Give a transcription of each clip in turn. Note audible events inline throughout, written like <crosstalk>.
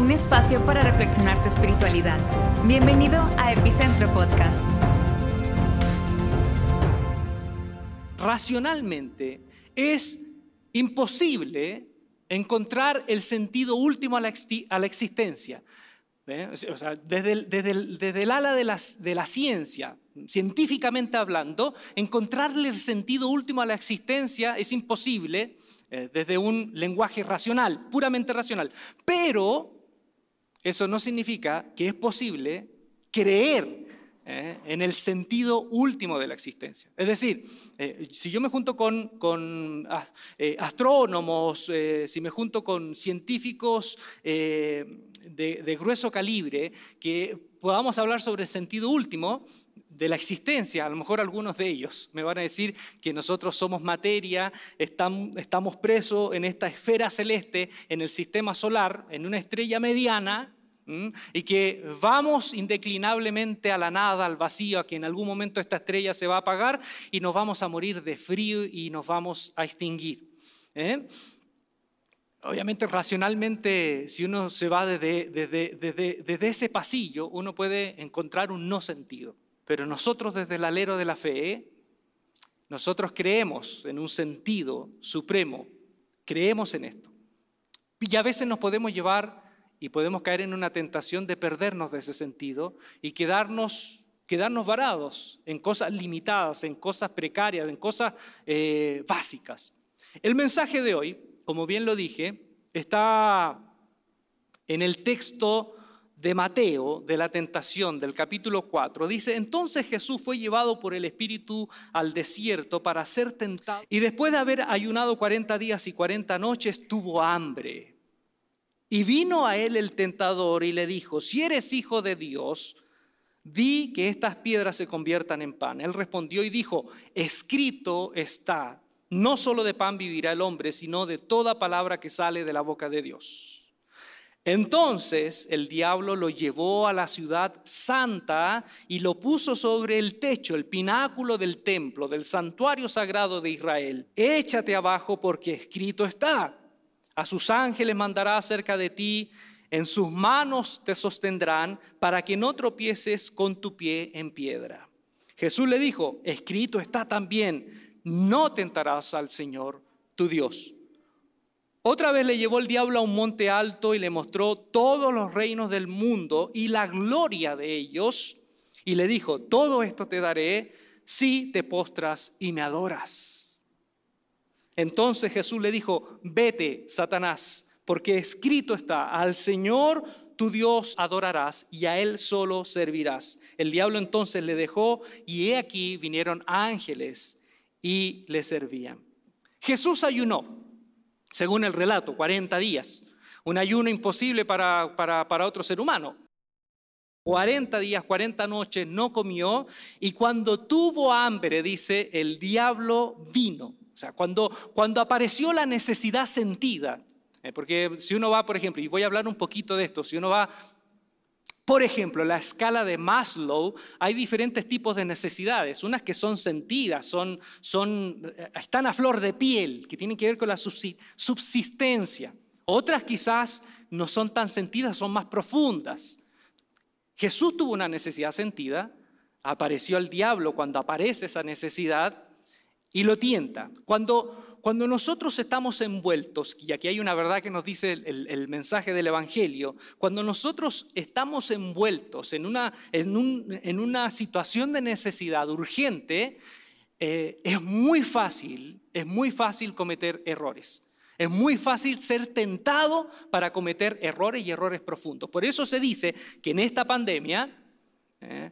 un espacio para reflexionar tu espiritualidad. Bienvenido a Epicentro Podcast. Racionalmente es imposible encontrar el sentido último a la, la existencia. ¿eh? Desde, el, desde, desde el ala de, las, de la ciencia, científicamente hablando, encontrarle el sentido último a la existencia es imposible eh, desde un lenguaje racional, puramente racional. Pero eso no significa que es posible creer eh, en el sentido último de la existencia. Es decir, eh, si yo me junto con, con eh, astrónomos, si me junto con científicos de, de grueso calibre, que podamos hablar sobre el sentido último, de la existencia. A lo mejor algunos de ellos me van a decir que nosotros somos materia, estamos presos en esta esfera celeste, en el sistema solar, en una estrella mediana, y que vamos indeclinablemente a la nada, al vacío, a que en algún momento esta estrella se va a apagar y nos vamos a morir de frío y nos vamos a extinguir. ¿eh? Obviamente, racionalmente, si uno se va desde, desde, desde ese pasillo, uno puede encontrar un no sentido. Pero nosotros desde el alero de la fe, nosotros creemos en un sentido supremo, creemos en esto. Y a veces nos podemos llevar y podemos caer en una tentación de perdernos de ese sentido y quedarnos, quedarnos varados en cosas limitadas, en cosas precarias, en cosas eh, básicas. El mensaje de hoy, como bien lo dije, está en el texto de Mateo, de la tentación, del capítulo 4, dice, entonces Jesús fue llevado por el Espíritu al desierto para ser tentado. Y después de haber ayunado 40 días y 40 noches, tuvo hambre. Y vino a él el tentador y le dijo, si eres hijo de Dios, di que estas piedras se conviertan en pan. Él respondió y dijo, escrito está, no solo de pan vivirá el hombre, sino de toda palabra que sale de la boca de Dios. Entonces el diablo lo llevó a la ciudad santa y lo puso sobre el techo, el pináculo del templo, del santuario sagrado de Israel. Échate abajo porque escrito está. A sus ángeles mandará acerca de ti, en sus manos te sostendrán para que no tropieces con tu pie en piedra. Jesús le dijo, escrito está también, no tentarás al Señor tu Dios. Otra vez le llevó el diablo a un monte alto y le mostró todos los reinos del mundo y la gloria de ellos. Y le dijo, todo esto te daré si te postras y me adoras. Entonces Jesús le dijo, vete, Satanás, porque escrito está, al Señor tu Dios adorarás y a Él solo servirás. El diablo entonces le dejó y he aquí vinieron ángeles y le servían. Jesús ayunó según el relato, 40 días. Un ayuno imposible para, para, otro ser humano. 40 días, 40 noches no comió y cuando tuvo hambre, dice, el diablo vino. O sea, cuando, cuando apareció la necesidad sentida, eh, porque si uno va, por ejemplo, y voy a hablar un poquito de esto, si uno va por ejemplo, la escala de Maslow, hay diferentes tipos de necesidades, unas que son sentidas, son, son, eh, están a flor de piel, que tienen que ver con la subsistencia. Otras quizás no son tan sentidas, son más profundas. Jesús tuvo una necesidad sentida, apareció el diablo cuando aparece esa necesidad y lo tienta. Cuando cuando nosotros estamos envueltos, y aquí hay una verdad que nos dice el, mensaje del Evangelio, cuando nosotros estamos envueltos en una, en, una situación de necesidad urgente, eh, es muy fácil, es muy fácil cometer errores. Es muy fácil ser tentado para cometer errores y errores profundos. Por eso se dice que en esta pandemia, eh,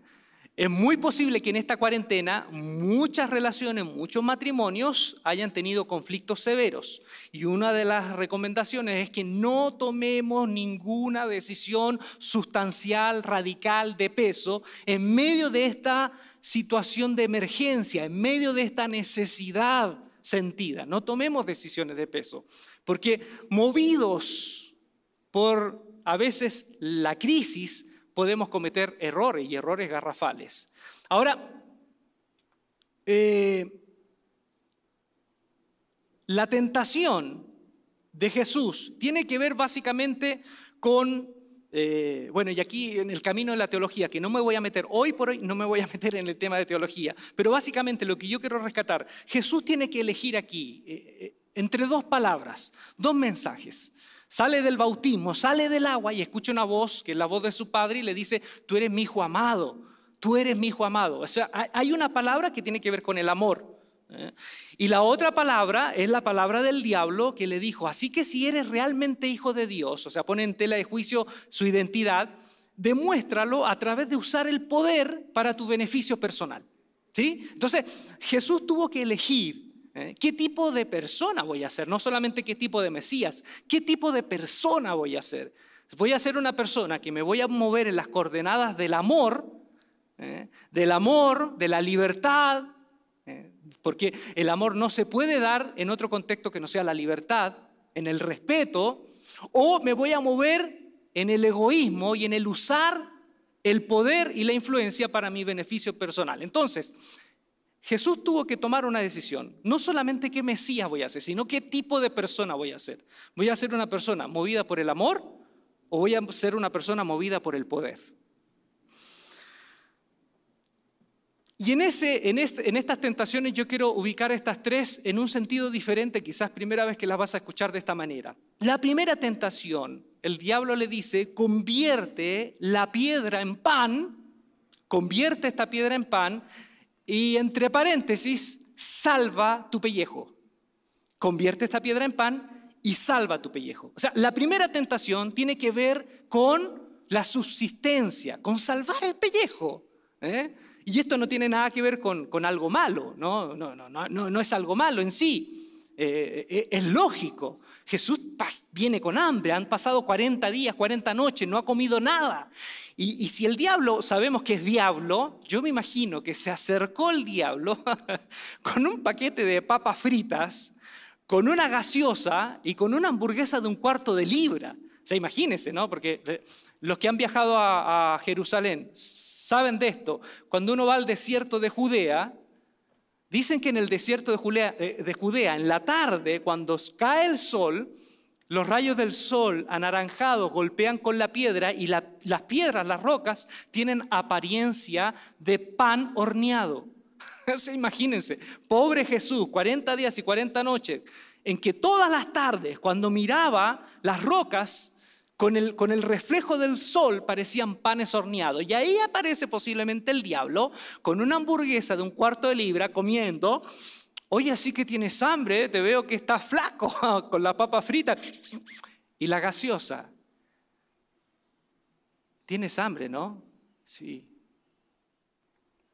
es muy posible que en esta cuarentena muchas relaciones, muchos matrimonios hayan tenido conflictos severos. Y una de las recomendaciones es que no tomemos ninguna decisión sustancial, radical, de peso en medio de esta situación de emergencia, en medio de esta necesidad sentida. No tomemos decisiones de peso, porque movidos por a veces la crisis, podemos cometer errores y errores garrafales. Ahora, eh, la tentación de Jesús tiene que ver básicamente con eh, bueno, y aquí en el camino de la teología, que no me voy a meter hoy por hoy, no me voy a <laughs> meter en el tema de teología, pero básicamente lo que yo quiero rescatar, Jesús tiene que elegir aquí eh, entre dos palabras, dos mensajes. Sale del bautismo, sale del agua y escucha una voz, que es la voz de su padre, y le dice, tú eres mi hijo amado, tú eres mi hijo amado. O sea, hay una palabra que tiene que ver con el amor. ¿eh? Y la otra palabra es la palabra del diablo que le dijo, así que si eres realmente hijo de Dios, o sea, pone en tela de juicio su identidad, demuéstralo a través de usar el poder para tu beneficio personal. ¿Sí? Entonces, Jesús tuvo que elegir. Qué tipo de persona voy a ser, no solamente qué tipo de Mesías, qué tipo de persona voy a ser. Voy a ser una persona que me voy a mover en las coordenadas del amor, ¿eh? del amor, de la libertad, porque el amor no se puede dar en otro contexto que no sea la libertad, en el respeto, o me voy a mover en el egoísmo y en el usar el poder y la influencia para mi beneficio personal. Entonces, Jesús tuvo que tomar una decisión, no solamente qué Mesías voy a ser, sino qué tipo de persona voy a ser. ¿Voy a ser una persona movida por el amor o voy a ser una persona movida por el poder? Y en, ese, en, este, en, estas tentaciones yo quiero ubicar estas tres en un sentido diferente, quizás primera vez que las vas a escuchar de esta manera. La primera tentación, el diablo le dice, convierte la piedra en pan, convierte esta piedra en pan y entre paréntesis, salva tu pellejo. Convierte esta piedra en pan y salva tu pellejo. O sea, la primera tentación tiene que ver con la subsistencia, con salvar el pellejo. ¿eh? Y esto no tiene nada que ver con, algo malo, no, no, no, no, no es algo malo en sí, eh, eh, es lógico. Jesús viene con hambre, han pasado 40 días, 40 noches, no ha comido nada. Y, si el diablo, sabemos que es diablo, yo me imagino que se acercó el diablo <laughs> con un paquete de papas fritas, con una gaseosa y con una hamburguesa de un cuarto de libra. O sea, imagínense, ¿no? Porque eh, los que han viajado a, Jerusalén saben de esto. Cuando uno va al desierto de Judea, dicen que en el desierto de Judea, eh, de Judea en la tarde, cuando cae el sol, los rayos del sol anaranjados golpean con la piedra y las piedras, las rocas, tienen apariencia de pan horneado. <laughs> Imagínense, pobre Jesús, 40 días y 40 noches, en que todas las tardes, cuando miraba las rocas, con el, con el reflejo del sol parecían panes horneados. Y ahí aparece posiblemente el diablo con una hamburguesa de un cuarto de libra comiendo. Oye, así que tienes hambre, te veo que estás flaco <laughs> con la papa frita y la gaseosa. Tienes hambre, ¿no? Sí.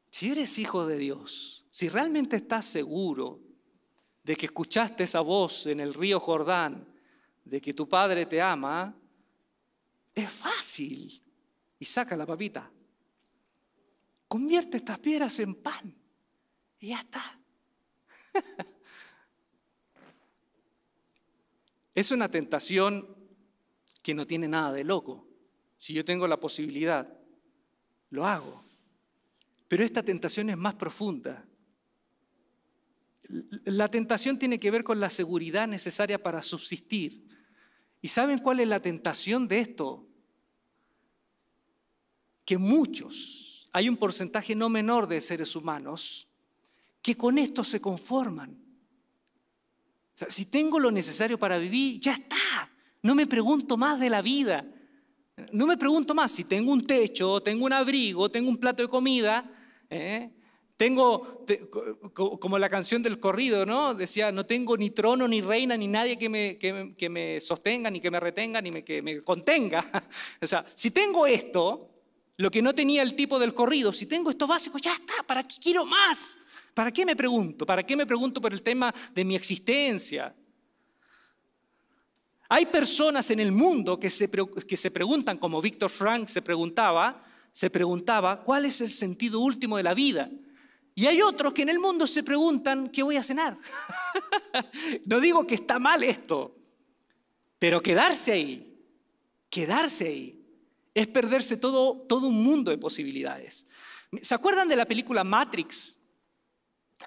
Si eres hijo de Dios, si realmente estás seguro de que escuchaste esa voz en el río Jordán, de que tu Padre te ama, es fácil. Y saca la papita. Convierte estas piedras en pan. Y ya está. <laughs> es una tentación que no tiene nada de loco. Si yo tengo la posibilidad, lo hago. Pero esta tentación es más profunda. La tentación tiene que ver con la seguridad necesaria para subsistir. ¿Y saben cuál es la tentación de esto? Que muchos, hay un porcentaje no menor de seres humanos, que con esto se conforman. si tengo lo necesario para vivir, ya está. No me pregunto más de la vida. No me pregunto más si tengo un techo, tengo un abrigo, tengo un plato de comida. ¿eh? Tengo, como la canción del corrido, ¿no? Decía, no tengo ni trono, ni reina, ni nadie que me, que, me sostenga, ni que me retenga, ni que me contenga. <laughs> O sea, si tengo esto, lo que no tenía el tipo del corrido, si tengo esto básico, ya está, ¿para qué quiero más? ¿Para qué me pregunto? ¿Para qué me pregunto por el tema de mi existencia? Hay personas en el mundo que se, que se preguntan, como Víctor Frank se preguntaba, se preguntaba, ¿cuál es el sentido último de la vida? Y hay otros que en el mundo se preguntan, ¿qué voy a cenar? <laughs> no digo que está mal esto, pero quedarse ahí, quedarse ahí, es perderse todo, todo un mundo de posibilidades. ¿Se acuerdan de la película Matrix?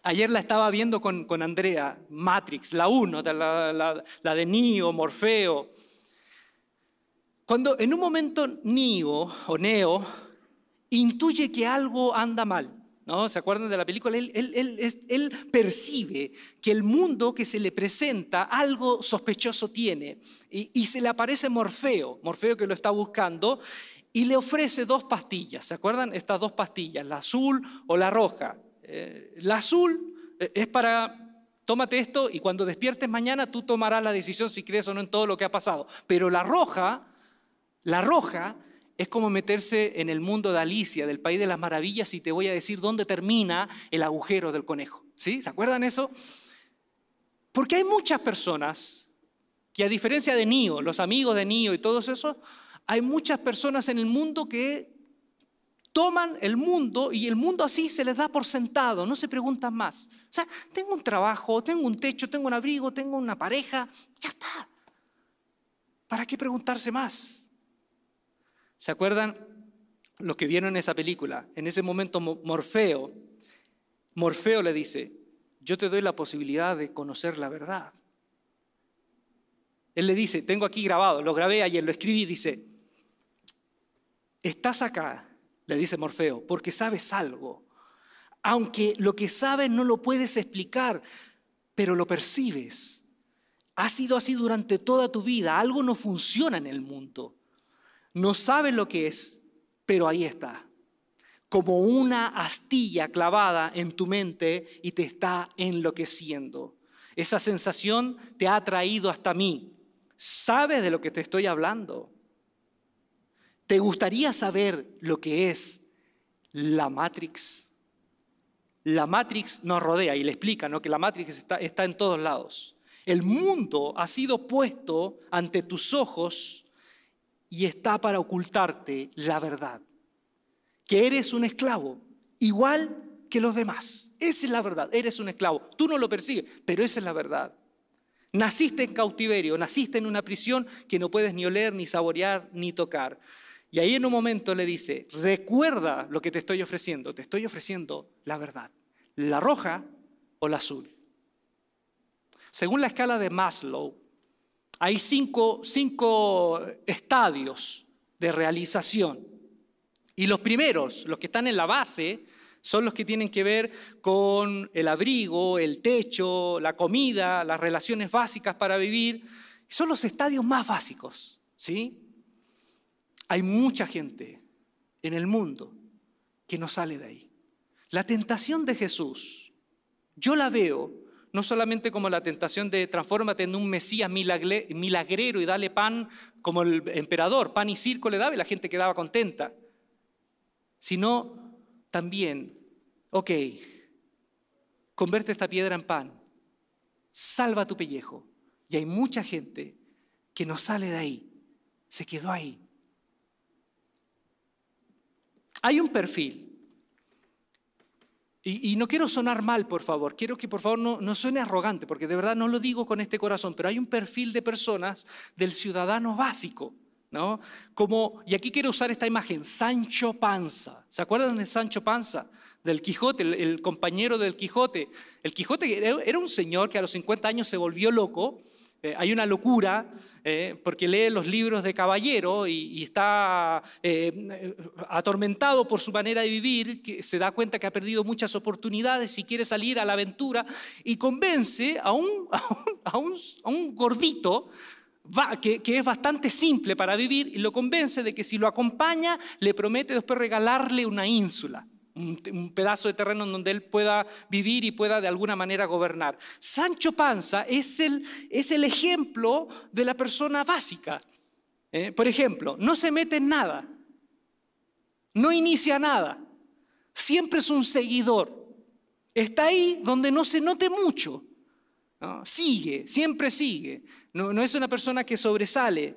Ayer la estaba viendo con, con Andrea, Matrix, la 1, la, la, de Neo, Morfeo. Cuando en un momento Neo o Neo intuye que algo anda mal, ¿no? ¿Se acuerdan de la película? Él, percibe que el mundo que se le presenta algo sospechoso tiene y, y, se le aparece Morfeo, Morfeo que lo está buscando, y le ofrece dos pastillas. ¿Se acuerdan? Estas dos pastillas, la azul o la roja. Eh, la azul eh, es para tómate esto y cuando despiertes mañana tú tomarás la decisión si crees o no en todo lo que ha pasado. Pero la roja, la roja es como meterse en el mundo de Alicia, del País de las Maravillas, y te voy a decir dónde termina el agujero del conejo. ¿Sí? ¿Se acuerdan eso? Porque hay muchas personas que a diferencia de Nio, los amigos de Nio y todos esos, hay muchas personas en el mundo que toman el mundo y el mundo así se les da por sentado, no se preguntan más. O sea, tengo un trabajo, tengo un techo, tengo un abrigo, tengo una pareja, ya está. ¿Para qué preguntarse más? ¿Se acuerdan lo que vieron esa película? En ese momento Morfeo, Morfeo le dice, yo te doy la posibilidad de conocer la verdad. Él le dice, tengo aquí grabado, lo grabé ayer, lo escribí, dice, estás acá le dice Morfeo, porque sabes algo. Aunque lo que sabes no lo puedes explicar, pero lo percibes. Ha sido así durante toda tu vida. Algo no funciona en el mundo. No sabes lo que es, pero ahí está. Como una astilla clavada en tu mente y te está enloqueciendo. Esa sensación te ha traído hasta mí. ¿Sabes de lo que te estoy hablando? ¿Te gustaría saber lo que es la Matrix? La Matrix nos rodea y le explica ¿no? que la Matrix está en todos lados. El mundo ha sido puesto ante tus ojos y está para ocultarte la verdad. Que eres un esclavo, igual que los demás. Esa es la verdad, eres un esclavo. Tú no lo percibes, pero esa es la verdad. Naciste en cautiverio, naciste en una prisión que no puedes ni oler, ni saborear, ni tocar. Y ahí en un momento le dice, recuerda lo que te estoy ofreciendo, te estoy ofreciendo la verdad, la roja o la azul. Según la escala de Maslow, hay cinco, cinco estadios de realización. Y los primeros, los que están en la base, son los que tienen que ver con el abrigo, el techo, la comida, las relaciones básicas para vivir. Son los estadios más básicos, ¿sí? Hay mucha gente en el mundo que no sale de ahí. La tentación de Jesús, yo la veo no solamente como la tentación de transfórmate en un Mesías milagrero y dale pan como el emperador, pan y circo le daba y la gente quedaba contenta, sino también, ok, convierte esta piedra en pan, salva tu pellejo. Y hay mucha gente que no sale de ahí, se quedó ahí. Hay un perfil. Y, no quiero sonar mal, por favor. Quiero que por favor no, suene arrogante, porque de verdad no lo digo con este corazón, pero hay un perfil de personas del ciudadano básico. ¿no? Como, y aquí quiero usar esta imagen, Sancho Panza. ¿Se acuerdan de Sancho Panza? Del Quijote, el, compañero del Quijote. El Quijote era un señor que a los 50 años se volvió loco eh, hay una locura eh, porque lee los libros de caballero y, está eh, atormentado por su manera de vivir, que se da cuenta que ha perdido muchas oportunidades y quiere salir a la aventura y convence a un, <laughs> a un, gordito que, que, es bastante simple para vivir y lo convence de que si lo acompaña le promete después regalarle una ínsula un, pedazo de terreno en donde él pueda vivir y pueda de alguna manera gobernar. Sancho Panza es el, es el ejemplo de la persona básica. ¿eh? por ejemplo, no se mete en nada, no inicia nada, siempre es un seguidor. Está ahí donde no se note mucho. Sigue, siempre sigue. No, no es una persona que sobresale.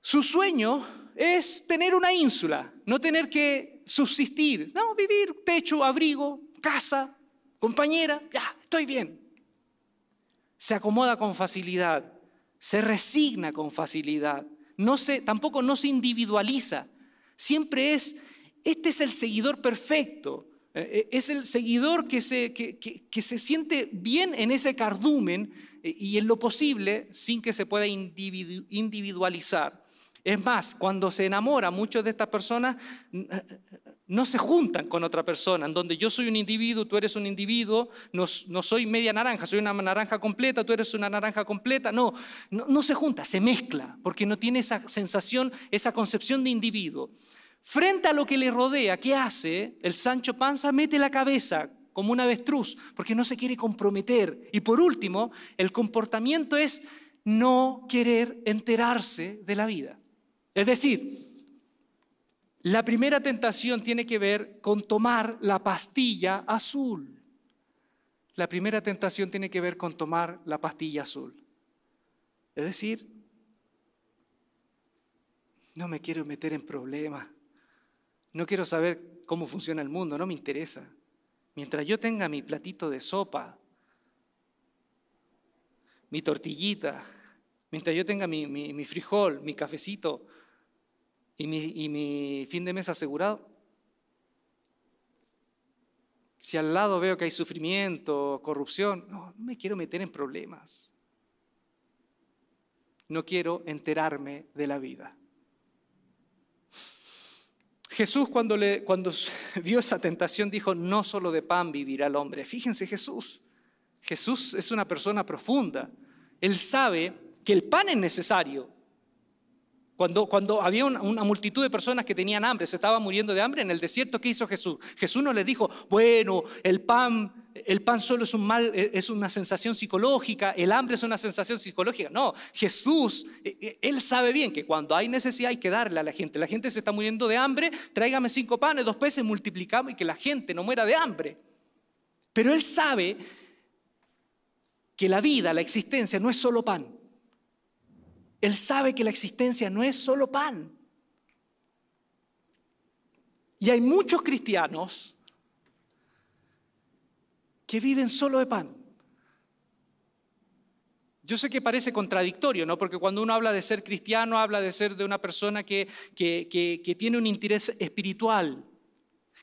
Su sueño es tener una ínsula, no tener que subsistir, no, vivir, techo, abrigo, casa, compañera, ya, estoy bien. Se acomoda con facilidad, se resigna con facilidad, no se, tampoco no se individualiza, siempre es, este es el seguidor perfecto, eh, eh, es el seguidor que se, que, que se siente bien en ese cardumen eh, y en lo posible sin que se pueda individualizar. Es más, cuando se enamora, muchas de estas personas no se juntan con otra persona, en donde yo soy un individuo, tú eres un individuo, no, soy media naranja, soy una naranja completa, tú eres una naranja completa. No, no, no se junta, se mezcla, porque no tiene esa sensación, esa concepción de individuo. Frente a lo que le rodea, ¿qué hace? El Sancho Panza mete la cabeza como un avestruz, porque no se quiere comprometer. Y por último, el comportamiento es no querer enterarse de la vida. Es decir, la primera tentación tiene que ver con tomar la pastilla azul. La primera tentación tiene que ver con tomar la pastilla azul. Es decir, no me quiero meter en problemas. No quiero saber cómo funciona el mundo, no me interesa. Mientras yo tenga mi platito de sopa, mi tortillita, mientras yo tenga mi, frijol, mi cafecito y mi, fin de mes asegurado, si al lado veo que hay sufrimiento, corrupción, no, no me quiero meter en problemas. No quiero enterarme de la vida. Jesús cuando <laughs> vio esa tentación dijo, no solo de pan vivirá el hombre. Fíjense Jesús. Jesús es una persona profunda. Él sabe que el pan es necesario. Cuando, había una, multitud de personas que tenían hambre, se estaban muriendo de hambre en el desierto, ¿qué hizo Jesús? Jesús no les dijo, bueno, el pan el pan solo es e, es una sensación psicológica, el hambre es una sensación psicológica. No, Jesús, e, e, Él sabe bien que cuando hay necesidad hay que darle a la gente. La gente se está muriendo de hambre, tráigame cinco panes, dos peces, multiplicamos y que la gente no muera de hambre. Pero Él sabe que la vida, la existencia no es solo pan. Él sabe que la existencia no es solo pan. Y hay muchos cristianos que viven solo de pan. Yo sé que parece contradictorio, ¿no? Porque cuando uno habla de ser cristiano, habla de ser de una persona que, que, tiene un interés espiritual,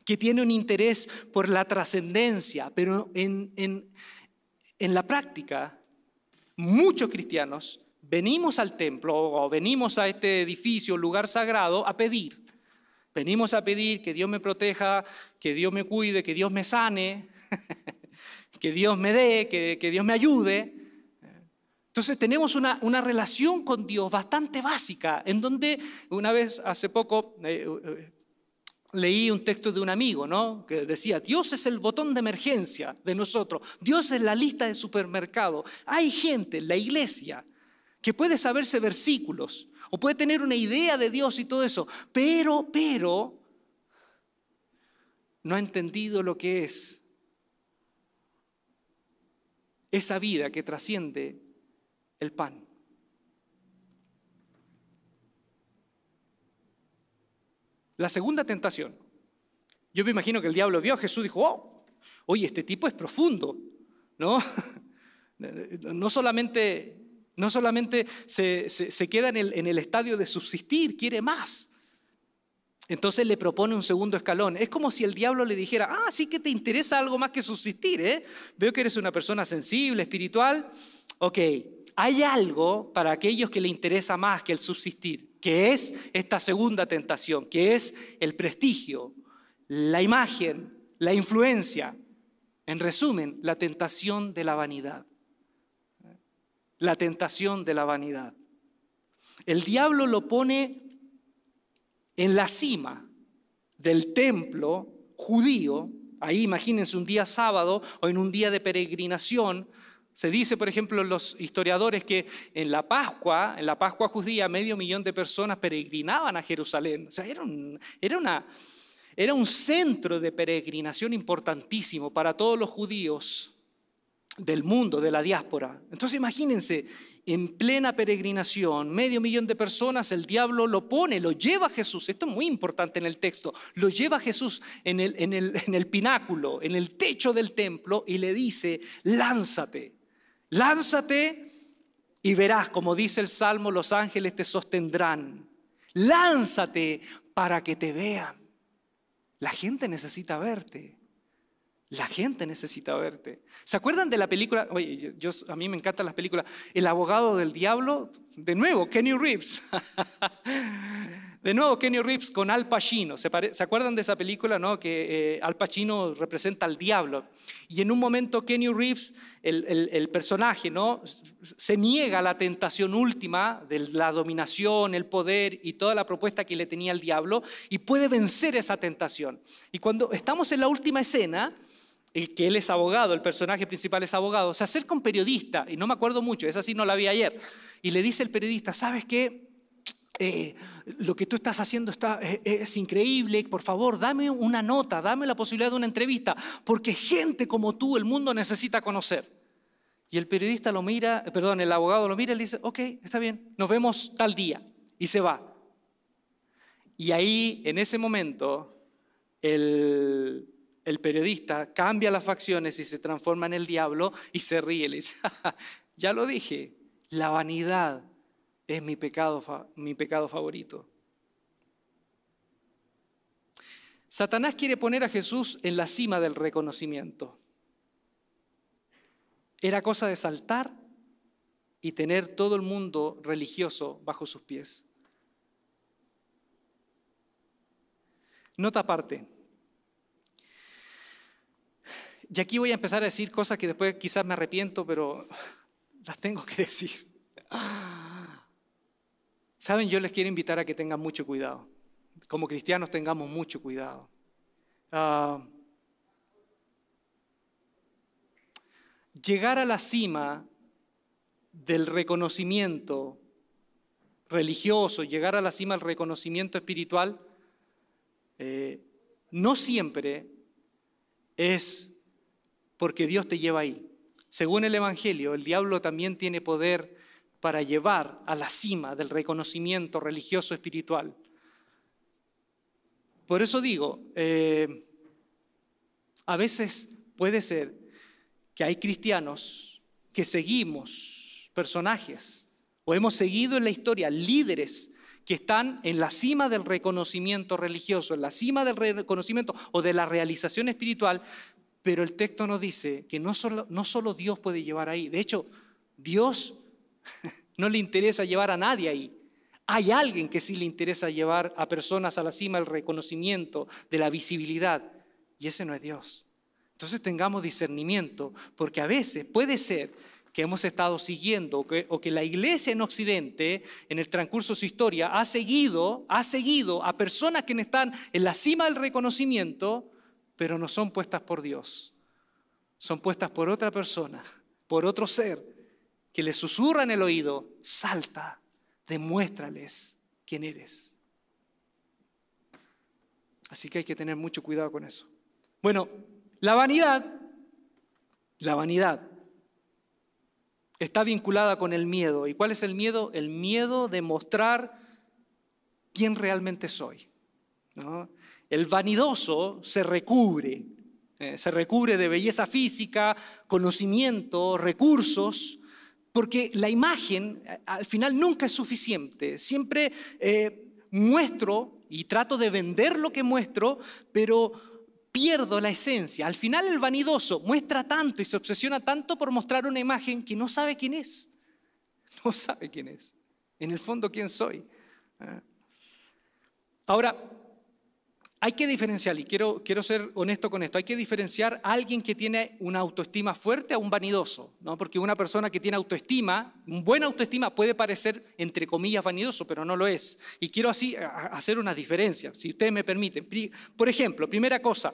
que tiene un interés por la trascendencia, pero en, en, en la práctica, muchos cristianos venimos al templo o venimos a este edificio, lugar sagrado, a pedir. Venimos a pedir que Dios me proteja, que Dios me cuide, que Dios me sane. <laughs> que Dios me dé, que, Dios me ayude. Entonces tenemos una, relación con Dios bastante básica, en donde una vez hace poco eh, eh, leí un texto de un amigo, ¿no? Que decía, Dios es el botón de emergencia de nosotros, Dios es la lista de supermercado. Hay gente en la iglesia que puede saberse versículos o puede tener una idea de Dios y todo eso, pero, pero, no ha entendido lo que es esa vida que trasciende el pan. La segunda tentación. Yo me imagino que el diablo vio a Jesús y dijo, oh, oye, este tipo es profundo, ¿no? <laughs> No solamente, no solamente se, queda en el, en el estadio de subsistir, quiere más. Entonces le propone un segundo escalón. Es como si el diablo le dijera, ah, sí que te interesa algo más que subsistir, ¿eh? Veo que eres una persona sensible, espiritual. Ok, hay algo para aquellos que le interesa más que el subsistir, que es esta segunda tentación, que es el prestigio, la imagen, la influencia. En resumen, la tentación de la vanidad. La tentación de la vanidad. El diablo lo pone en la cima del templo judío, ahí imagínense un día sábado o en un día de peregrinación, se dice, por ejemplo, los historiadores que en la Pascua, en la Pascua judía, medio millón de personas peregrinaban a Jerusalén. O sea, era un, era era un centro de peregrinación importantísimo para todos los judíos del mundo, de la diáspora. Entonces imagínense, en plena peregrinación, medio millón de personas, el diablo lo pone, lo lleva a Jesús. Esto es muy importante en el texto. Lo lleva a Jesús en el, en el, en el pináculo, en el techo del templo y le dice, lánzate, lánzate y verás, como dice el Salmo, los ángeles te sostendrán. Lánzate para que te vean. La gente necesita verte. La gente necesita verte. ¿Se acuerdan de la película? Oye, yo, a mí me encantan las películas. El abogado del diablo, de nuevo, Kenny Reeves. <laughs> De nuevo, Kenny Reeves con Al Pacino. ¿Se, acuerdan de esa película? No? Que eh, Al Pacino representa al diablo. Y en un momento Kenny Reeves, el, personaje, ¿no? se niega a la tentación última de la dominación, el poder y toda la propuesta que le tenía el diablo y puede vencer esa tentación. Y cuando estamos en la última escena, el que él es abogado, el personaje principal es abogado, se acerca un periodista, y no me acuerdo mucho, esa sí no la vi ayer, y le dice el periodista, ¿sabes qué? Eh, lo que tú estás haciendo está, eh, es, increíble, por favor, dame una nota, dame la posibilidad de una entrevista, porque gente como tú el mundo necesita conocer. Y el periodista lo mira, perdón, el abogado lo mira y le dice, ok, está bien, nos vemos tal día. Y se va. Y ahí, en ese momento, el, el periodista cambia las facciones y se transforma en el diablo y se ríe. Le dice, <laughs> ya lo dije, la vanidad es mi pecado, mi pecado favorito. Satanás quiere poner a Jesús en la cima del reconocimiento. Era cosa de saltar y tener todo el mundo religioso bajo sus pies. Nota aparte. Y aquí voy a empezar a decir cosas que después quizás me arrepiento, pero <laughs> las tengo que decir. Saben, yo les quiero invitar a que tengan mucho cuidado. Como cristianos tengamos mucho cuidado. Ah, llegar a la cima del reconocimiento religioso, llegar a la cima del reconocimiento espiritual, eh, no siempre es porque Dios te lleva ahí. Según el Evangelio, el diablo también tiene poder para llevar a la cima del reconocimiento religioso espiritual. Por eso digo, eh, a veces puede ser que hay cristianos que seguimos personajes o hemos seguido en la historia líderes que están en la cima del reconocimiento religioso, en la cima del reconocimiento o de la realización espiritual, pero el texto nos dice que no solo, no solo Dios puede llevar ahí, de hecho, Dios <laughs> no le interesa llevar a nadie ahí. Hay alguien que sí le interesa llevar a personas a la cima del reconocimiento, de la visibilidad, y ese no es Dios. Entonces tengamos discernimiento, porque a veces puede ser que hemos estado siguiendo o que, la iglesia en Occidente, en el transcurso de su historia, ha seguido, ha seguido a personas que están en la cima del reconocimiento, pero no son puestas por Dios. Son puestas por otra persona, por otro ser, que le susurra en el oído, salta, demuéstrales quién eres. Así que hay que tener mucho cuidado con eso. Bueno, la vanidad, la vanidad está vinculada con el miedo. ¿Y cuál es el miedo? El miedo de mostrar quién realmente soy. El vanidoso se recubre, eh, se recubre de belleza física, conocimiento, recursos, porque la imagen al final nunca es suficiente. Siempre eh, muestro y trato de vender lo que muestro, pero pierdo la esencia. Al final el vanidoso muestra tanto y se obsesiona tanto por mostrar una imagen que no sabe quién es. <laughs> No sabe quién es. En el fondo, quién soy. Ah. Ahora, hay que diferenciar, y quiero, quiero ser honesto con esto, hay que diferenciar a alguien que tiene una autoestima fuerte a un vanidoso, ¿no? porque una persona que tiene autoestima, buena autoestima puede parecer, entre comillas, vanidoso, pero no lo es. Y quiero así hacer una diferencia, si ustedes me permiten. Por ejemplo, primera cosa,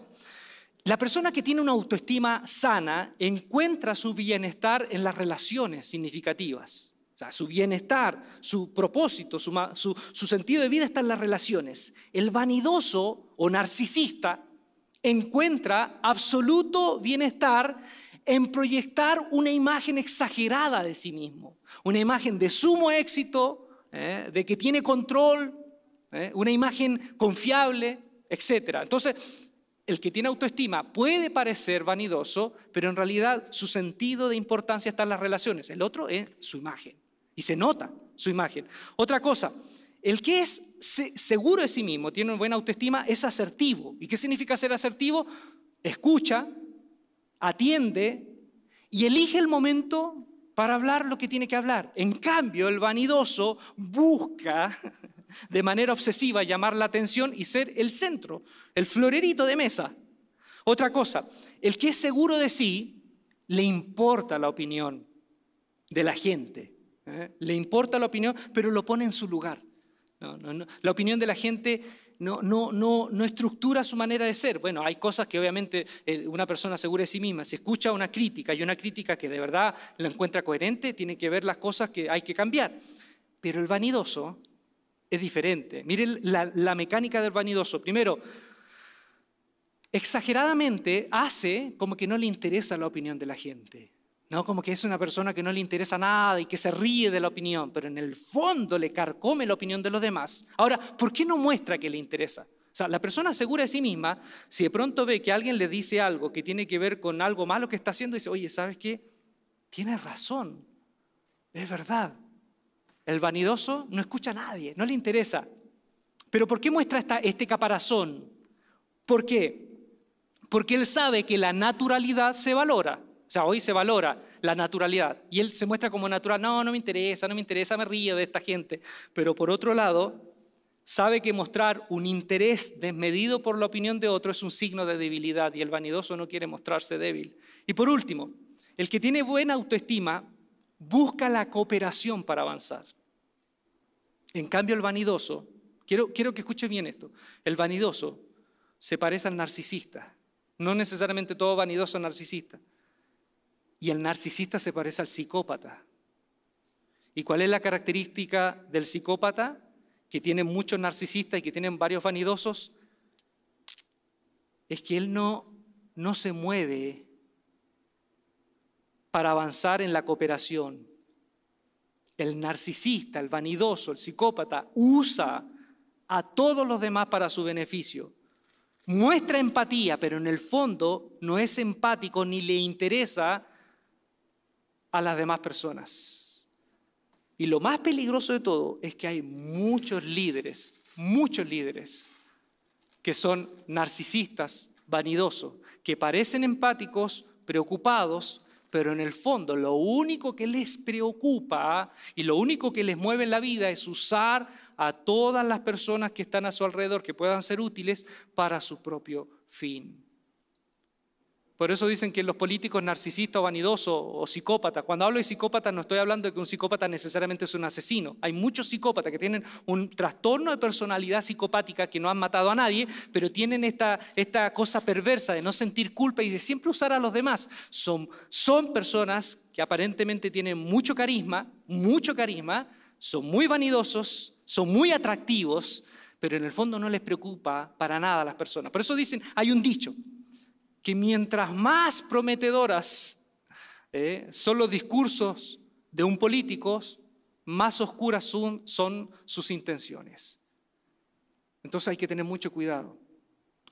la persona que tiene una autoestima sana encuentra su bienestar en las relaciones significativas su bienestar, su propósito, su, sentido de vida está en las relaciones. El vanidoso o narcisista encuentra absoluto bienestar en proyectar una imagen exagerada de sí mismo, una imagen de sumo éxito, ¿eh? de que tiene control, ¿eh? una imagen confiable, etc. Entonces, el que tiene autoestima puede parecer vanidoso, pero en realidad su sentido de importancia está en las relaciones. El otro es su imagen. Y se nota su imagen. Otra cosa, el que es seguro de sí mismo, tiene una buena autoestima, es asertivo. ¿Y qué significa ser asertivo? Escucha, atiende y elige el momento para hablar lo que tiene que hablar. En cambio, el vanidoso busca de manera obsesiva llamar la atención y ser el centro, el florerito de mesa. Otra cosa, el que es seguro de sí, le importa la opinión de la gente. ¿Eh? Le importa la opinión, pero lo pone en su lugar. La opinión de la gente no, estructura su manera de ser. Bueno, hay cosas que obviamente eh, una persona segura de sí misma, si escucha una crítica y una crítica que de verdad la encuentra coherente, tiene que ver las cosas que hay que cambiar. Pero el vanidoso es diferente. Miren la mecánica del vanidoso. Primero, exageradamente hace como que no le interesa la opinión de la gente. ¿No? Como que es una persona que no le interesa nada y que se ríe de la opinión, pero en el fondo le carcome la opinión de los demás. Ahora, ¿por qué no muestra que le interesa? O sea, la persona segura de sí misma, si de pronto ve que alguien le dice algo que tiene que ver con algo malo que está haciendo, dice, oye, ¿sabes qué? Tienes razón, es verdad. El vanidoso no escucha a nadie, no le interesa. Pero ¿por qué muestra esta, este caparazón? ¿Por qué? Porque él sabe que la naturalidad se valora. Sea, hoy se valora la naturalidad y él se muestra como natural, no, no me interesa, no me interesa, me río de esta gente. Pero por otro lado, sabe que mostrar un interés desmedido por la opinión de otro es un signo de debilidad y el vanidoso no quiere mostrarse débil. Y por último, el que tiene buena autoestima busca la cooperación para avanzar. En cambio, el vanidoso, quiero, quiero que escuche bien esto, el vanidoso se parece al narcisista. No necesariamente todo vanidoso es narcisista. Y el narcisista se parece al psicópata. ¿Y cuál es la característica del psicópata? Que tiene muchos narcisistas y que tienen varios vanidosos. Es que él no, no se mueve para avanzar en la cooperación. El narcisista, el vanidoso, el psicópata usa a todos los demás para su beneficio. Muestra empatía, pero en el fondo no es empático ni le interesa a las demás personas. Y lo más peligroso de todo es que hay muchos líderes, muchos líderes que son narcisistas, vanidosos, que parecen empáticos, preocupados, pero en el fondo lo único que les preocupa y lo único que les mueve en la vida es usar a todas las personas que están a su alrededor, que puedan ser útiles para su propio fin. Por eso dicen que los políticos narcisistas o vanidosos o psicópatas, cuando hablo de psicópata no estoy hablando de que un psicópata necesariamente es un asesino. Hay muchos psicópatas que tienen un trastorno de personalidad psicopática que no han matado a nadie, pero tienen esta, esta cosa perversa de no sentir culpa y de siempre usar a los demás. Son, son personas que aparentemente tienen mucho carisma, mucho carisma, son muy vanidosos, son muy atractivos, pero en el fondo no les preocupa para nada a las personas. Por eso dicen, hay un dicho, que mientras más prometedoras eh, son los discursos de un político, más oscuras son, sus intenciones. Entonces hay que tener mucho cuidado,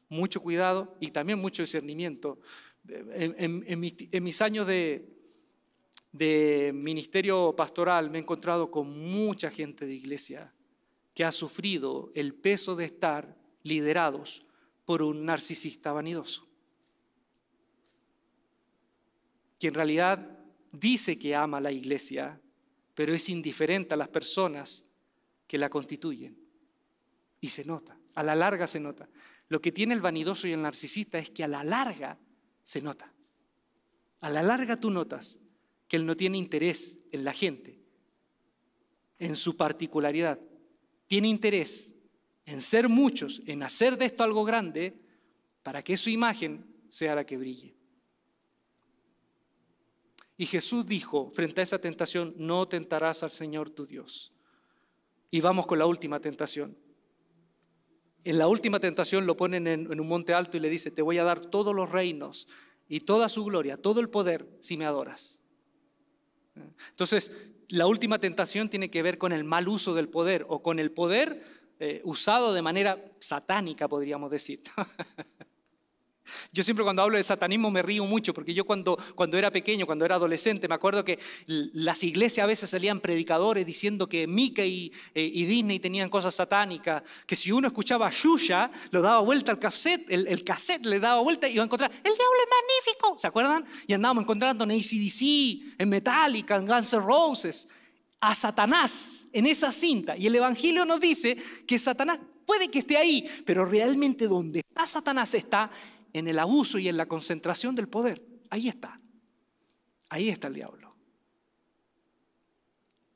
mucho cuidado y también mucho discernimiento. En, mis, años de ministerio pastoral me he encontrado con mucha gente de iglesia que ha sufrido el peso de estar liderados por un narcisista vanidoso. Que en realidad dice que ama a la iglesia, pero es indiferente a las personas que la constituyen. Y se nota, a la larga se nota. Lo que tiene el vanidoso y el narcisista es que a la larga se nota. A la larga tú notas que él no tiene interés en la gente, en su particularidad. Tiene interés en ser muchos, en hacer de esto algo grande, para que su imagen sea la que brille. Y Jesús dijo frente a esa tentación, no tentarás al Señor tu Dios. Y vamos con la última tentación. En la última tentación lo ponen en, un monte alto y le dice, te voy a dar todos los reinos y toda su gloria, todo el poder si me adoras. Entonces, la última tentación tiene que ver con el mal uso del poder o con el poder eh, usado de manera satánica, podríamos decir. <laughs> Yo siempre cuando hablo de satanismo me río mucho, porque yo cuando, cuando era pequeño, cuando era adolescente, me acuerdo que las iglesias a veces salían predicadores diciendo que Mickey eh, y, Disney tenían cosas satánicas, que si uno escuchaba a Shusha, lo daba vuelta al cassette, el, cassette le daba vuelta y iba a encontrar, el diablo es magnífico, ¿se acuerdan? Y andábamos encontrando en ACDC, en Metallica, en Guns N' Roses, a Satanás en esa cinta. Y el Evangelio nos dice que Satanás puede que esté ahí, pero realmente donde está Satanás está en el abuso y en la concentración del poder. Ahí está. Ahí está el diablo.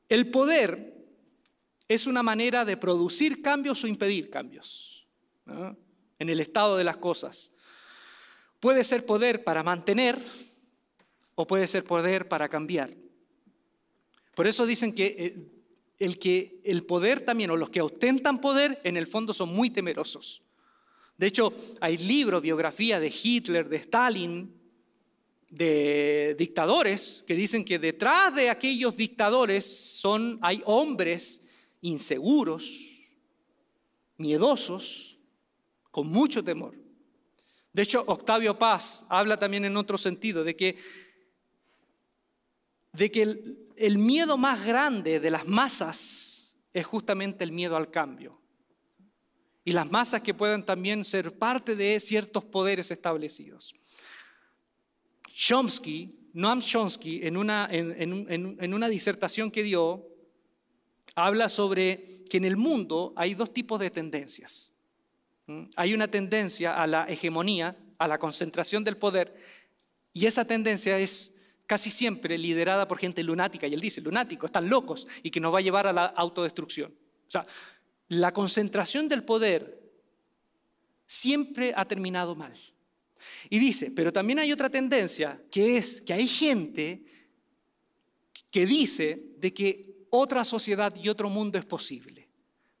El poder es una manera de producir cambios o impedir cambios en el estado de las cosas. Puede ser poder para mantener o puede ser poder para cambiar. Por eso dicen que eh, el, que el poder también, o los que ostentan poder, en el fondo son muy temerosos. De hecho, hay libros, biografía de Hitler, de Stalin, de dictadores, que dicen que detrás de aquellos dictadores son, hay hombres inseguros, miedosos, con mucho temor. De hecho, Octavio Paz habla también en otro sentido de que, de que el, el miedo más grande de las masas es justamente el miedo al cambio y las masas que puedan también ser parte de ciertos poderes establecidos. Chomsky, Noam Chomsky, en una, en, una disertación que dio, habla sobre que en el mundo hay dos tipos de tendencias. ¿Mm? Hay una tendencia a la hegemonía, a la concentración del poder, y esa tendencia es casi siempre liderada por gente lunática, y él dice, lunáticos, están locos, y que nos va a llevar a la autodestrucción. O sea, la concentración del poder siempre ha terminado mal. Y dice, pero también hay otra tendencia, que es que hay gente que dice de que otra sociedad y otro mundo es posible.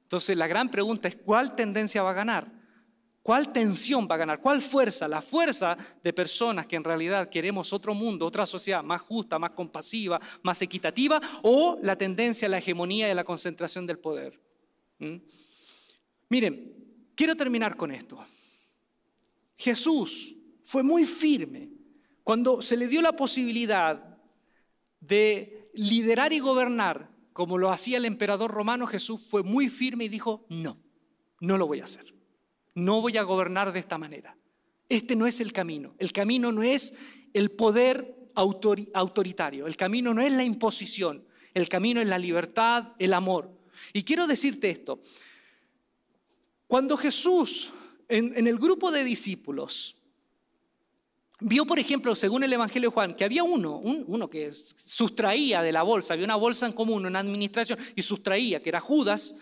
Entonces la gran pregunta es, ¿cuál tendencia va a ganar? ¿Cuál tensión va a ganar? ¿Cuál fuerza? La fuerza de personas que en realidad queremos otro mundo, otra sociedad más justa, más compasiva, más equitativa, o la tendencia a la hegemonía y a la concentración del poder. ¿Mm? Miren, quiero terminar con esto. Jesús fue muy firme cuando se le dio la posibilidad de liderar y gobernar como lo hacía el emperador romano, Jesús fue muy firme y dijo, no, no lo voy a hacer. No voy a gobernar de esta manera. Este no es el camino. El camino no es el poder autoritario. El camino no es la imposición. El camino es la libertad, el amor. Y quiero decirte esto. Cuando Jesús, en, el grupo de discípulos, vio, por ejemplo, según el Evangelio de Juan, que había uno, uno que sustraía de la bolsa, había una bolsa en común, una administración, y sustraía, que era Judas,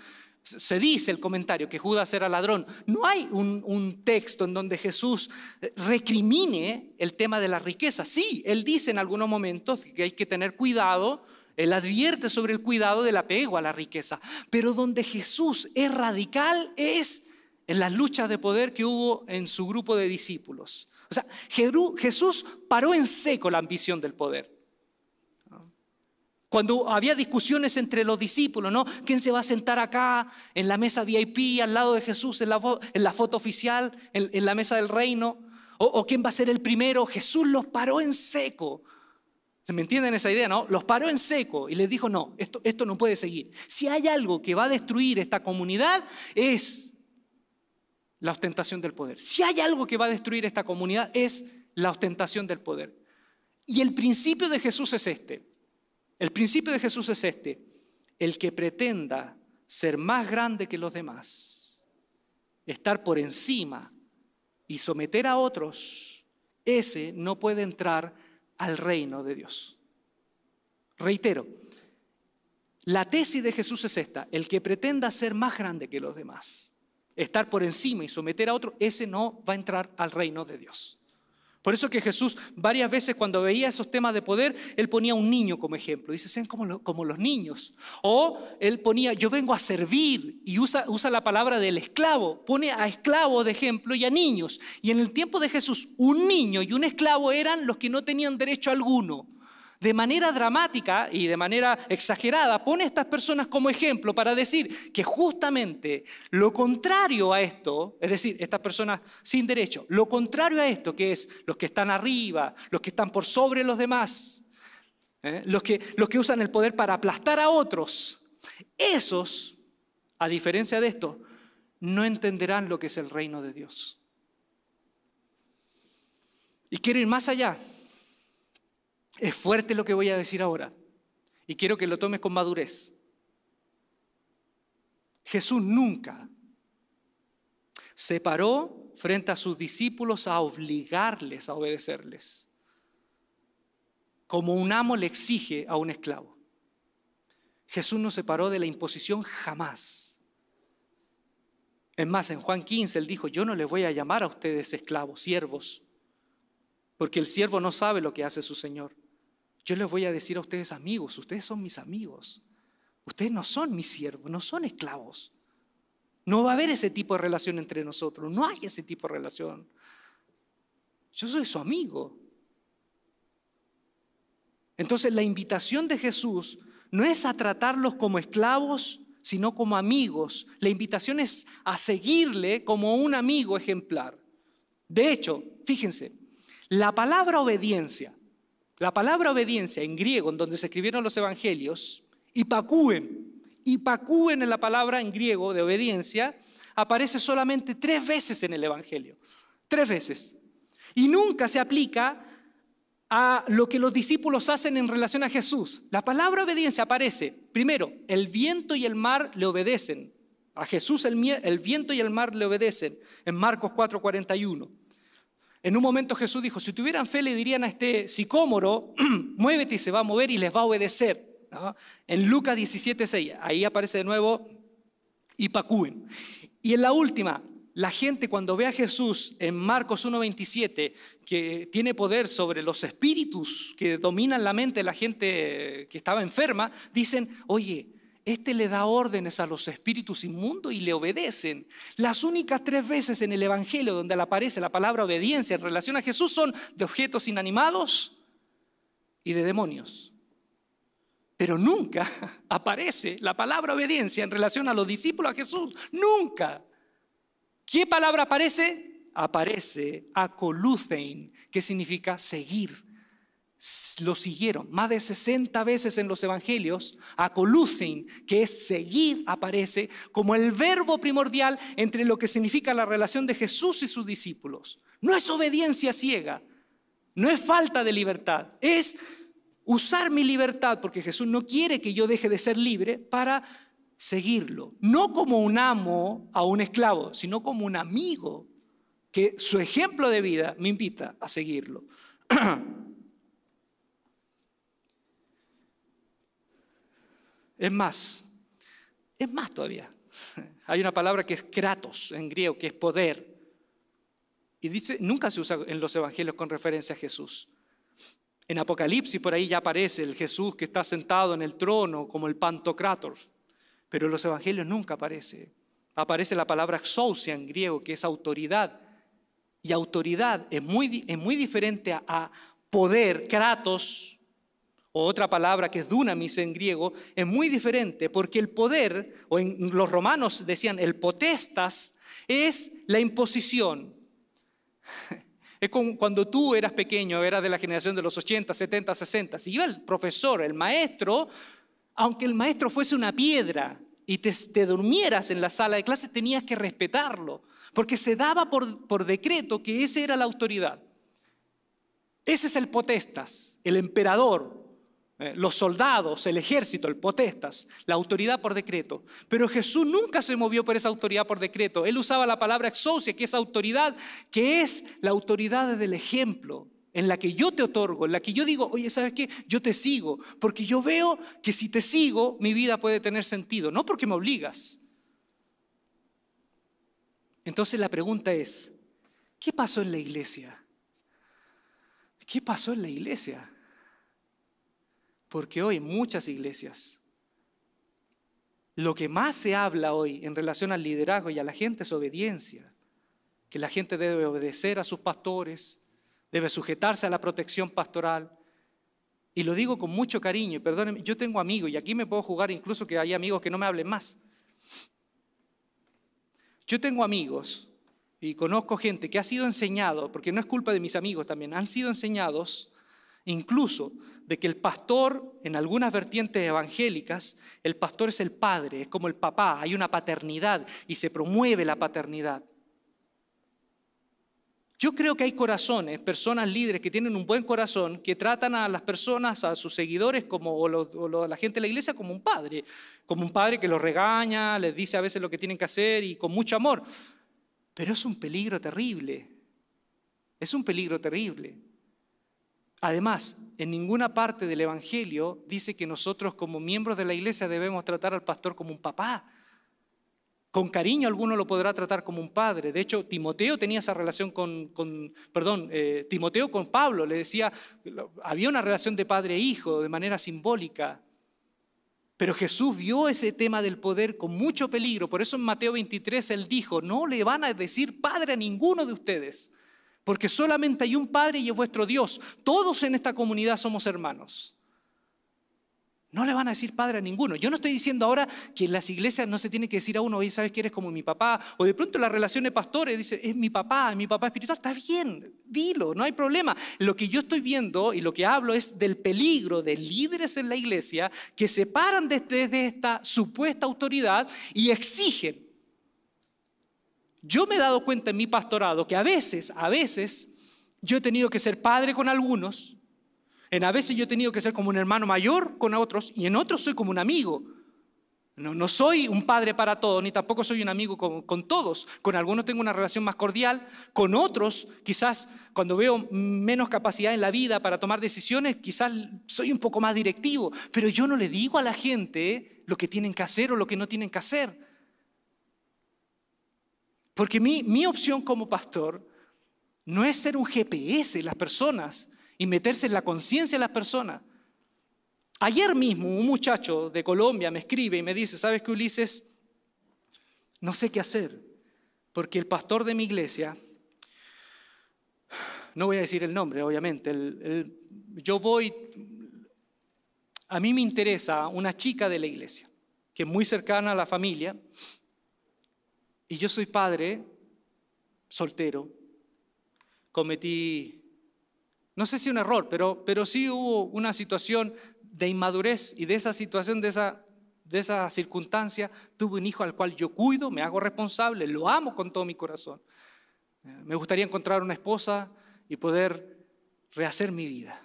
se dice el comentario que Judas era ladrón. No hay un, un, texto en donde Jesús recrimine el tema de la riqueza. Sí, él dice en algunos momentos que hay que tener cuidado él advierte sobre el cuidado del apego a la riqueza. Pero donde Jesús es radical es en las luchas de poder que hubo en su grupo de discípulos. O sea, Jesús paró en seco la ambición del poder. Cuando había discusiones entre los discípulos, ¿no? ¿Quién se va a sentar acá en la mesa VIP al lado de Jesús, en la, foto oficial, en, la mesa del reino? ¿O quién va a ser el primero? Jesús los paró en seco ¿Se me entienden esa idea, no? Los paró en seco y les dijo, no, esto, esto no puede seguir. Si hay algo que va a destruir esta comunidad es la ostentación del poder. Si hay algo que va a destruir esta comunidad es la ostentación del poder. Y el principio de Jesús es este. El principio de Jesús es este. El que pretenda ser más grande que los demás, estar por encima y someter a otros, ese no puede entrar al reino de Dios. Reitero, la tesis de Jesús es esta, el que pretenda ser más grande que los demás, estar por encima y someter a otro, ese no va a entrar al reino de Dios. Por eso que Jesús varias veces cuando veía esos temas de poder, él ponía un niño como ejemplo. Dice, sean como, como los niños. O él ponía, yo vengo a servir y usa, usa la palabra del esclavo. Pone a esclavo de ejemplo y a niños. Y en el tiempo de Jesús, un niño y un esclavo eran los que no tenían derecho alguno. De manera dramática y de manera exagerada, pone a estas personas como ejemplo para decir que justamente lo contrario a esto, es decir, estas personas sin derecho, lo contrario a esto, que es los que están arriba, los que están por sobre los demás, ¿eh? los, que, los que usan el poder para aplastar a otros, esos, a diferencia de esto, no entenderán lo que es el reino de Dios. Y quiero ir más allá. Es fuerte lo que voy a decir ahora. Y quiero que lo tomes con madurez. Jesús nunca se paró frente a sus discípulos a obligarles a obedecerles, como un amo le exige a un esclavo. Jesús no se paró de la imposición jamás. Es más, en Juan 15 él dijo, yo no les voy a llamar a ustedes esclavos, siervos, porque el siervo no sabe lo que hace su Señor. Yo les voy a decir a ustedes amigos, ustedes son mis amigos. Ustedes no son mis siervos, no son esclavos. No va a haber ese tipo de relación entre nosotros, no hay ese tipo de relación. Yo soy su amigo. Entonces la invitación de Jesús no es a tratarlos como esclavos, sino como amigos. La invitación es a seguirle como un amigo ejemplar. De hecho, fíjense, la palabra obediencia, la palabra obediencia en griego, en donde se escribieron los evangelios, ipacúen, ipacúen en la palabra en griego de obediencia, aparece solamente tres veces en el evangelio. Tres veces. Y nunca se aplica a lo que los discípulos hacen en relación a Jesús. La palabra obediencia aparece, primero, el viento y el mar le obedecen. A Jesús el, el viento y el mar le obedecen en Marcos 4:41. En un momento Jesús dijo, si tuvieran fe le dirían a este sicómoro, <clears throat> muévete y se va a mover y les va a obedecer. En Lucas 17:6, ahí aparece de nuevo Ipacúen. Y en la última, la gente cuando ve a Jesús en Marcos 1:27, que tiene poder sobre los espíritus que dominan la mente de la gente que estaba enferma, dicen, oye, este le da órdenes a los espíritus inmundos y le obedecen. Las únicas tres veces en el Evangelio donde aparece la palabra obediencia en relación a Jesús son de objetos inanimados y de demonios. Pero nunca <laughs> aparece la palabra obediencia en relación a los discípulos a Jesús. Nunca. ¿Qué palabra aparece? Aparece acolucein, que significa seguir lo siguieron. Más de 60 veces en los evangelios, acolucen, que es seguir, aparece como el verbo primordial entre lo que significa la relación de Jesús y sus discípulos. No es obediencia ciega, no es falta de libertad, es usar mi libertad, porque Jesús no quiere que yo deje de ser libre para seguirlo. No como un amo a un esclavo, sino como un amigo que su ejemplo de vida me invita a seguirlo. <clears throat> Es más, es más todavía. <laughs> Hay una palabra que es kratos en griego, que es poder. Y dice, nunca se usa en los evangelios con referencia a Jesús. En Apocalipsis por ahí ya aparece el Jesús que está sentado en el trono como el pantocrator. Pero en los evangelios nunca aparece. Aparece la palabra exousia en griego, que es autoridad. Y autoridad es muy, es muy diferente a poder, kratos, o otra palabra que es dunamis en griego, es muy diferente porque el poder, o en los romanos decían el potestas, es la imposición. <laughs> Es como cuando tú eras pequeño, eras de la generación de los 80, 70, 60. Si iba el profesor, el maestro, aunque el maestro fuese una piedra y te, te durmieras en la sala de clase, tenías que respetarlo, porque se daba por, por decreto que esa era la autoridad. Ese es el potestas, el emperador, los soldados, el ejército, el potestas, la autoridad por decreto. Pero Jesús nunca se movió por esa autoridad por decreto. Él usaba la palabra exousia, que es autoridad, que es la autoridad del ejemplo, en la que yo te otorgo, en la que yo digo, oye, ¿sabes qué? Yo te sigo, porque yo veo que si te sigo, mi vida puede tener sentido, no porque me obligas. Entonces la pregunta es, ¿qué pasó en la iglesia? ¿Qué pasó en la iglesia? Porque hoy muchas iglesias, lo que más se habla hoy en relación al liderazgo y a la gente es obediencia, que la gente debe obedecer a sus pastores, debe sujetarse a la protección pastoral. Y lo digo con mucho cariño, y perdónenme, yo tengo amigos y aquí me puedo jugar incluso que hay amigos que no me hablen más. Yo tengo amigos y conozco gente que ha sido enseñado, porque no es culpa de mis amigos también, han sido enseñados incluso de que el pastor, en algunas vertientes evangélicas, el pastor es el padre, es como el papá, hay una paternidad y se promueve la paternidad. Yo creo que hay corazones, personas líderes que tienen un buen corazón, que tratan a las personas, a sus seguidores como, o, a la gente de la iglesia como un padre, como un padre que los regaña, les dice a veces lo que tienen que hacer y con mucho amor. Pero es un peligro terrible, es un peligro terrible. Además, en ninguna parte del Evangelio dice que nosotros como miembros de la iglesia debemos tratar al pastor como un papá. Con cariño alguno lo podrá tratar como un padre. De hecho, Timoteo tenía esa relación con, perdón, eh, Timoteo con Pablo. Le decía, había una relación de padre e hijo de manera simbólica. Pero Jesús vio ese tema del poder con mucho peligro. Por eso en Mateo 23 él dijo, no le van a decir padre a ninguno de ustedes porque solamente hay un Padre y es vuestro Dios. Todos en esta comunidad somos hermanos. No le van a decir padre a ninguno. Yo no estoy diciendo ahora que en las iglesias no se tiene que decir a uno, oye, sabes que eres como mi papá. O de pronto la relación de pastores dice, es mi papá, es mi papá espiritual. Está bien, dilo, no hay problema. Lo que yo estoy viendo y lo que hablo es del peligro de líderes en la iglesia que se paran desde esta supuesta autoridad y exigen yo me he dado cuenta en mi pastorado que a veces, a veces, yo he tenido que ser padre con algunos, en a veces yo he tenido que ser como un hermano mayor con otros, y en otros soy como un amigo. No, no soy un padre para todos, ni tampoco soy un amigo con, con, todos. Con algunos tengo una relación más cordial, con otros quizás cuando veo menos capacidad en la vida para tomar decisiones, quizás soy un poco más directivo, pero yo no le digo a la gente lo que tienen que hacer o lo que no tienen que hacer. Porque mi, opción como pastor no es ser un GPS de las personas y meterse en la conciencia de las personas. Ayer mismo un muchacho de Colombia me escribe y me dice, ¿sabes qué, Ulises? No sé qué hacer, porque el pastor de mi iglesia, no voy a decir el nombre, obviamente, yo voy, a mí me interesa una chica de la iglesia, que es muy cercana a la familia, y yo soy padre, soltero, cometí, no sé si un error, pero, pero sí hubo una situación de inmadurez y de esa situación, de esa, de esa circunstancia, tuve un hijo al cual yo cuido, me hago responsable, lo amo con todo mi corazón. Eh, me gustaría encontrar una esposa y poder rehacer mi vida.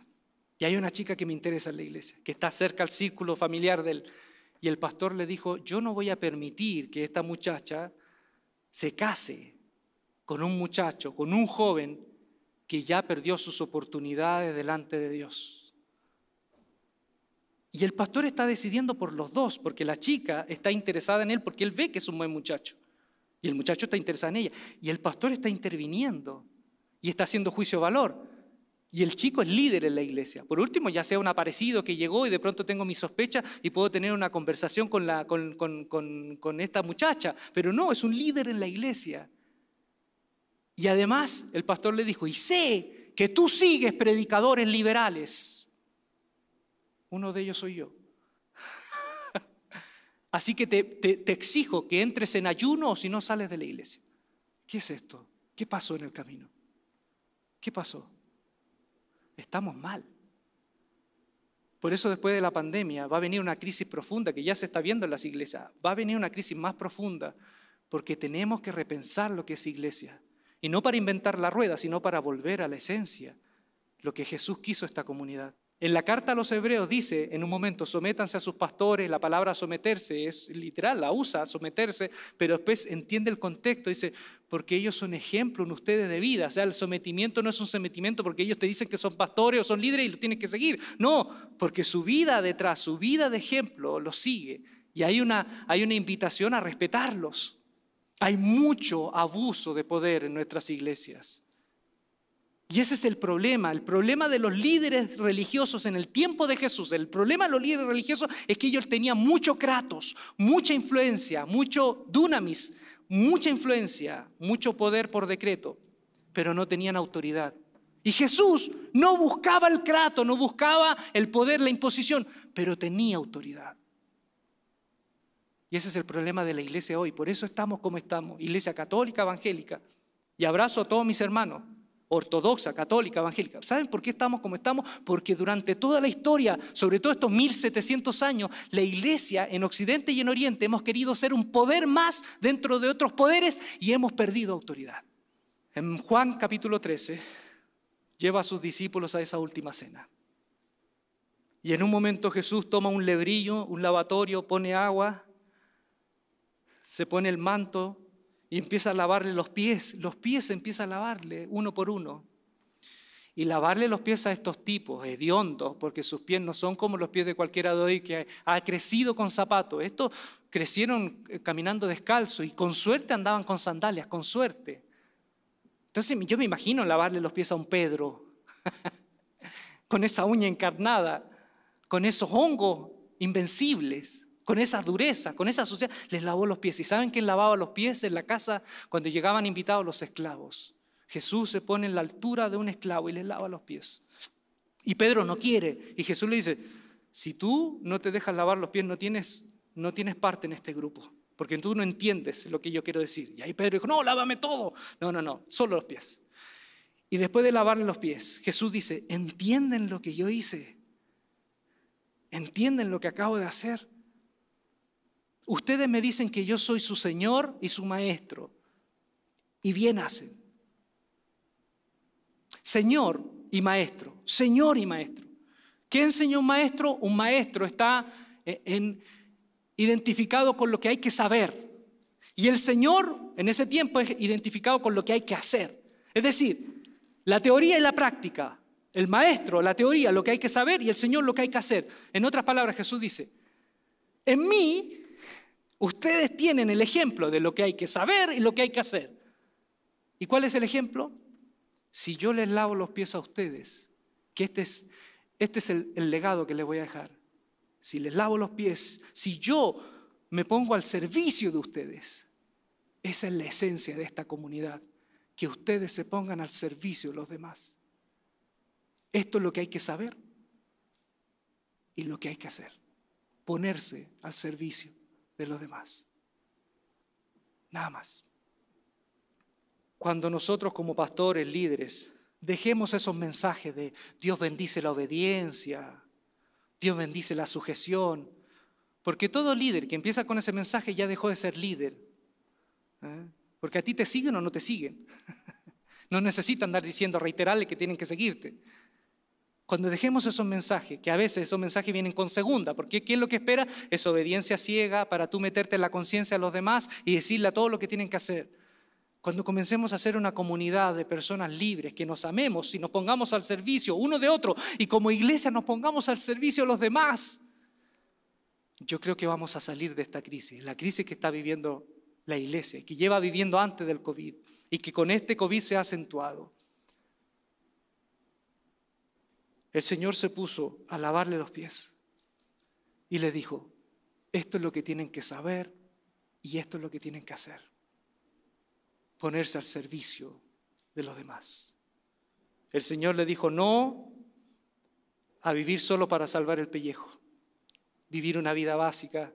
Y hay una chica que me interesa en la iglesia, que está cerca al círculo familiar del... Y el pastor le dijo, yo no voy a permitir que esta muchacha se case con un muchacho, con un joven que ya perdió sus oportunidades delante de Dios. Y el pastor está decidiendo por los dos, porque la chica está interesada en él, porque él ve que es un buen muchacho. Y el muchacho está interesado en ella. Y el pastor está interviniendo y está haciendo juicio de valor. Y el chico es líder en la iglesia. Por último, ya sea un aparecido que llegó y de pronto tengo mi sospecha y puedo tener una conversación con, la, con, con, esta muchacha. Pero no, es un líder en la iglesia. Y además el pastor le dijo, y sé que tú sigues predicadores liberales. Uno de ellos soy yo. <laughs> Así que te, te exijo que entres en ayuno o si no sales de la iglesia. ¿Qué es esto? ¿Qué pasó en el camino? ¿Qué pasó? Estamos mal. Por eso después de la pandemia va a venir una crisis profunda que ya se está viendo en las iglesias. Va a venir una crisis más profunda porque tenemos que repensar lo que es iglesia. Y no para inventar la rueda, sino para volver a la esencia, lo que Jesús quiso esta comunidad. En la carta a los hebreos dice en un momento, sométanse a sus pastores, la palabra someterse es literal, la usa, someterse, pero después entiende el contexto, dice, porque ellos son ejemplo en ustedes de vida. O sea, el sometimiento no es un sometimiento porque ellos te dicen que son pastores o son líderes y lo tienen que seguir. No, porque su vida detrás, su vida de ejemplo, lo sigue. Y hay una, hay una invitación a respetarlos. Hay mucho abuso de poder en nuestras iglesias. Y ese es el problema, el problema de los líderes religiosos en el tiempo de Jesús. El problema de los líderes religiosos es que ellos tenían mucho kratos, mucha influencia, mucho dunamis, mucha influencia, mucho poder por decreto, pero no tenían autoridad. Y Jesús no buscaba el crato, no buscaba el poder, la imposición, pero tenía autoridad. Y ese es el problema de la iglesia hoy. Por eso estamos como estamos. Iglesia católica, evangélica. Y abrazo a todos mis hermanos ortodoxa, católica, evangélica. ¿Saben por qué estamos como estamos? Porque durante toda la historia, sobre todo estos 1700 años, la iglesia en Occidente y en Oriente hemos querido ser un poder más dentro de otros poderes y hemos perdido autoridad. En Juan capítulo 13 lleva a sus discípulos a esa última cena. Y en un momento Jesús toma un lebrillo, un lavatorio, pone agua, se pone el manto y empieza a lavarle los pies. Los pies empieza a lavarle uno por uno. Y lavarle los pies a estos tipos, hediondos, porque sus pies no son como los pies de cualquiera de hoy que ha crecido con zapatos. Estos crecieron eh, caminando descalzo y con suerte andaban con sandalias, con suerte. Entonces yo me imagino lavarle los pies a un Pedro, <laughs> con esa uña encarnada, con esos hongos invencibles con esa dureza, con esa suciedad, les lavó los pies. ¿Y saben quién lavaba los pies en la casa cuando llegaban invitados los esclavos? Jesús se pone en la altura de un esclavo y les lava los pies. Y Pedro no quiere. Y Jesús le dice, si tú no te dejas lavar los pies, no tienes, no tienes parte en este grupo, porque tú no entiendes lo que yo quiero decir. Y ahí Pedro dijo, no, lávame todo. No, no, no, solo los pies. Y después de lavarle los pies, Jesús dice, ¿entienden lo que yo hice? ¿Entienden lo que acabo de hacer? Ustedes me dicen que yo soy su Señor y su Maestro. Y bien hacen. Señor y Maestro. Señor y Maestro. ¿Qué enseñó un maestro? Un maestro está eh, identificado con lo que hay que saber. Y el Señor en ese tiempo es identificado con lo que hay que hacer. Es decir, la teoría y la práctica. El maestro, la teoría, lo que hay que saber y el Señor lo que hay que hacer. En otras palabras, Jesús dice, en mí Ustedes tienen el ejemplo de lo que hay que saber y lo que hay que hacer. ¿Y cuál es el ejemplo? Si yo les lavo los pies a ustedes, que este es, este es el, el legado que les voy a dejar. Si les lavo los pies, si yo me pongo al servicio de ustedes, esa es la esencia de esta comunidad, que ustedes se pongan al servicio de los demás. Esto es lo que hay que saber y lo que hay que hacer, ponerse al servicio de los demás. Nada más. Cuando nosotros como pastores, líderes, dejemos esos mensajes de Dios bendice la obediencia, Dios bendice la sujeción, porque todo líder que empieza con ese mensaje ya dejó de ser líder. ¿eh? Porque a ti te siguen o no te siguen. <laughs> No necesitan andar diciendo, reiterarle que tienen que seguirte. Cuando dejemos esos mensajes, que a veces esos mensajes vienen con segunda, porque ¿qué es lo que espera? Es obediencia ciega para tú meterte en la conciencia de los demás y decirle a todo lo que tienen que hacer. Cuando comencemos a ser una comunidad de personas libres, que nos amemos y nos pongamos al servicio uno de otro y como iglesia nos pongamos al servicio de los demás, yo creo que vamos a salir de esta crisis, la crisis que está viviendo la iglesia, que lleva viviendo antes del COVID y que con este COVID se ha acentuado. El Señor se puso a lavarle los pies y le dijo, esto es lo que tienen que saber y esto es lo que tienen que hacer. Ponerse al servicio de los demás. El Señor le dijo, no a vivir solo para salvar el pellejo, vivir una vida básica,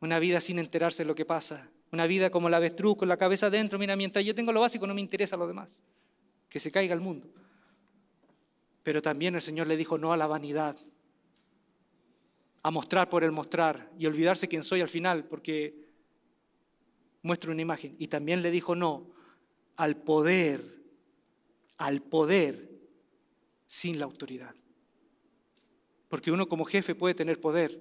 una vida sin enterarse de lo que pasa, una vida como la avestruz con la cabeza adentro, mira, mientras yo tengo lo básico no me interesa lo demás, que se caiga el mundo. Pero también el Señor le dijo no a la vanidad, a mostrar por el mostrar y olvidarse quién soy al final porque muestro una imagen. Y también le dijo no al poder, al poder sin la autoridad. Porque uno como jefe puede tener poder,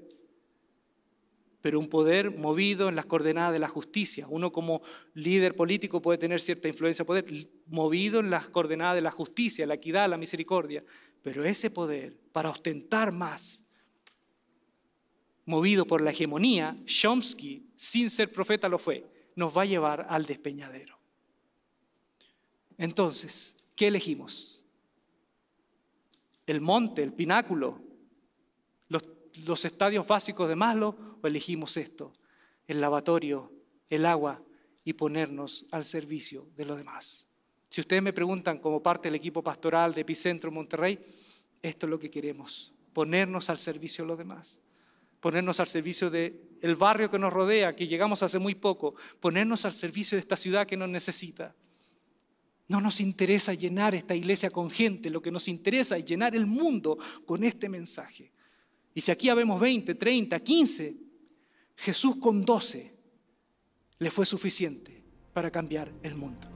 pero un poder movido en las coordenadas de la justicia. Uno como líder político puede tener cierta influencia, poder movido en las coordenadas de la justicia, la equidad, la misericordia. Pero ese poder, para ostentar más, movido por la hegemonía, Chomsky, sin ser profeta lo fue, nos va a llevar al despeñadero. Entonces, ¿qué elegimos? ¿El monte, el pináculo, los, los estadios básicos de Maslow elegimos esto, el lavatorio, el agua y ponernos al servicio de los demás. Si ustedes me preguntan como parte del equipo pastoral de Epicentro Monterrey, esto es lo que queremos, ponernos al servicio de los demás, ponernos al servicio del barrio que nos rodea, que llegamos hace muy poco, ponernos al servicio de esta ciudad que nos necesita. No nos interesa llenar esta iglesia con gente, lo que nos interesa es llenar el mundo con este mensaje. Y si aquí habemos 20, 30, 15, Jesús con 12 le fue suficiente para cambiar el mundo.